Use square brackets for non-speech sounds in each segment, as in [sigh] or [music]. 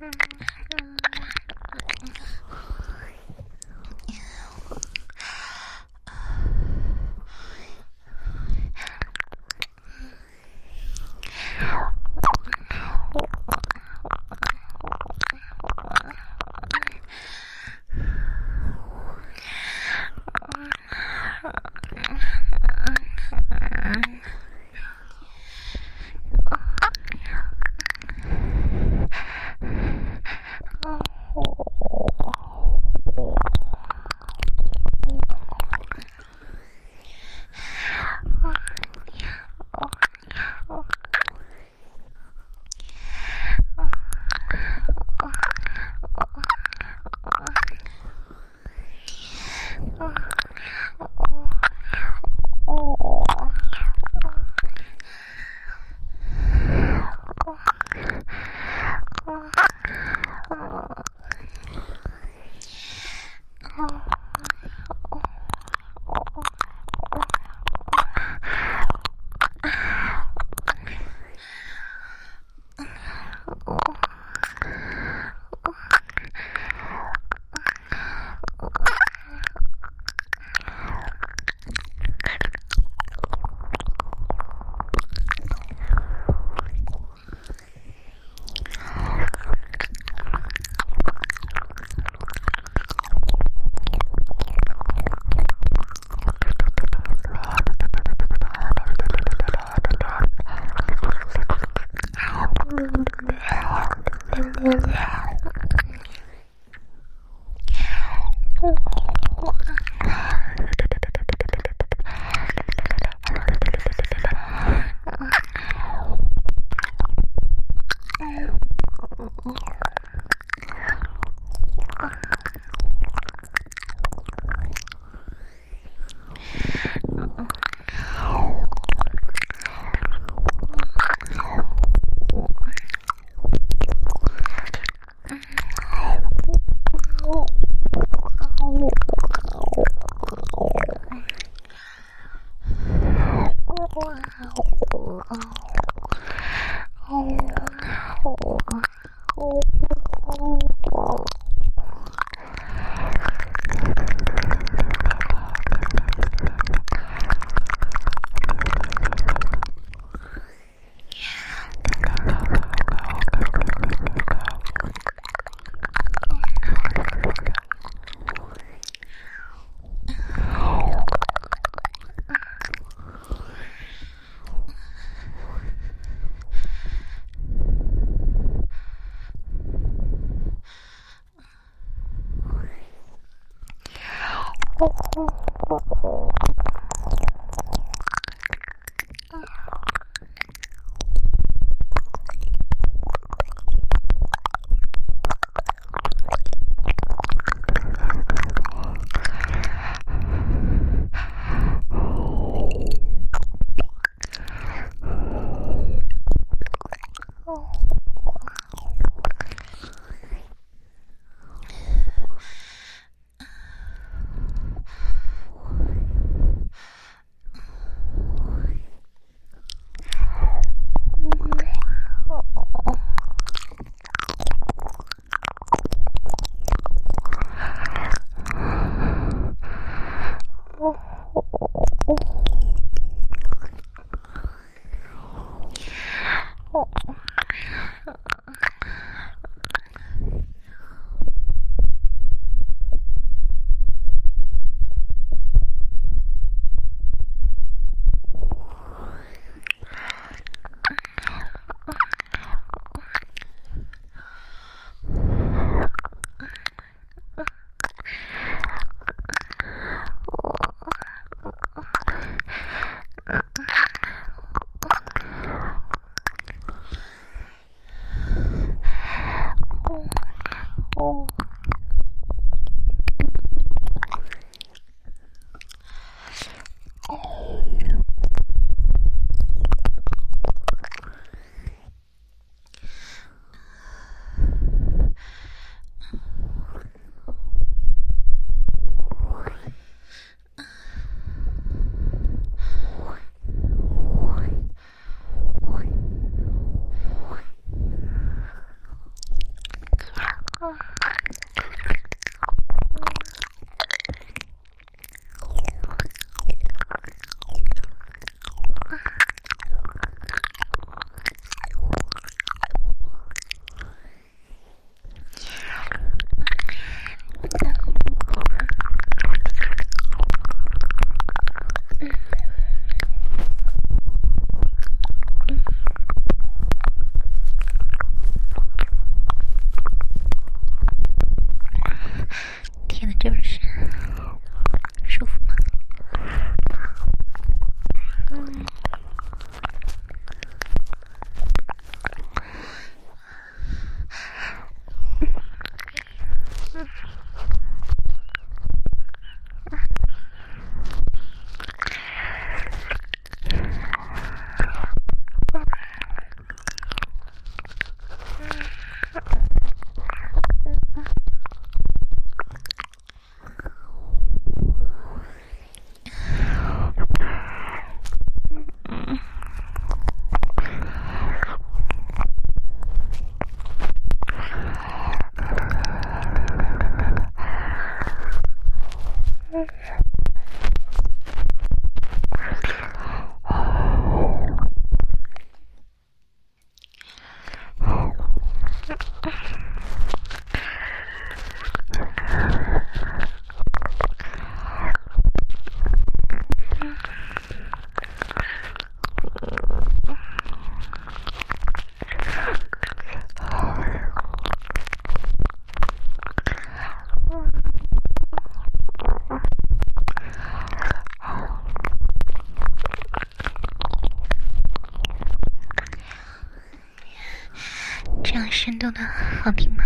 Mm-hmm. [laughs] Oh. あどうぞ。Oh. 山东的好听吗？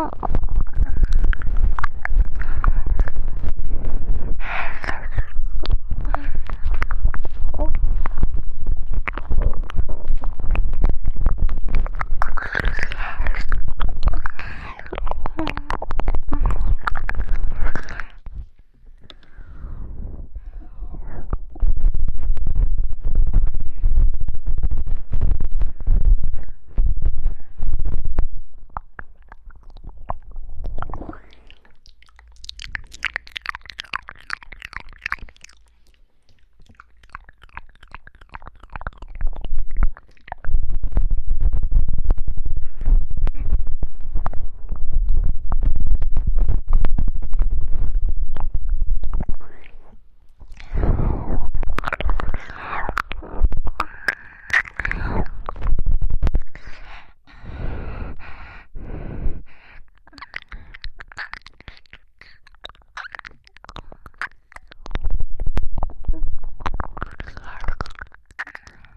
あ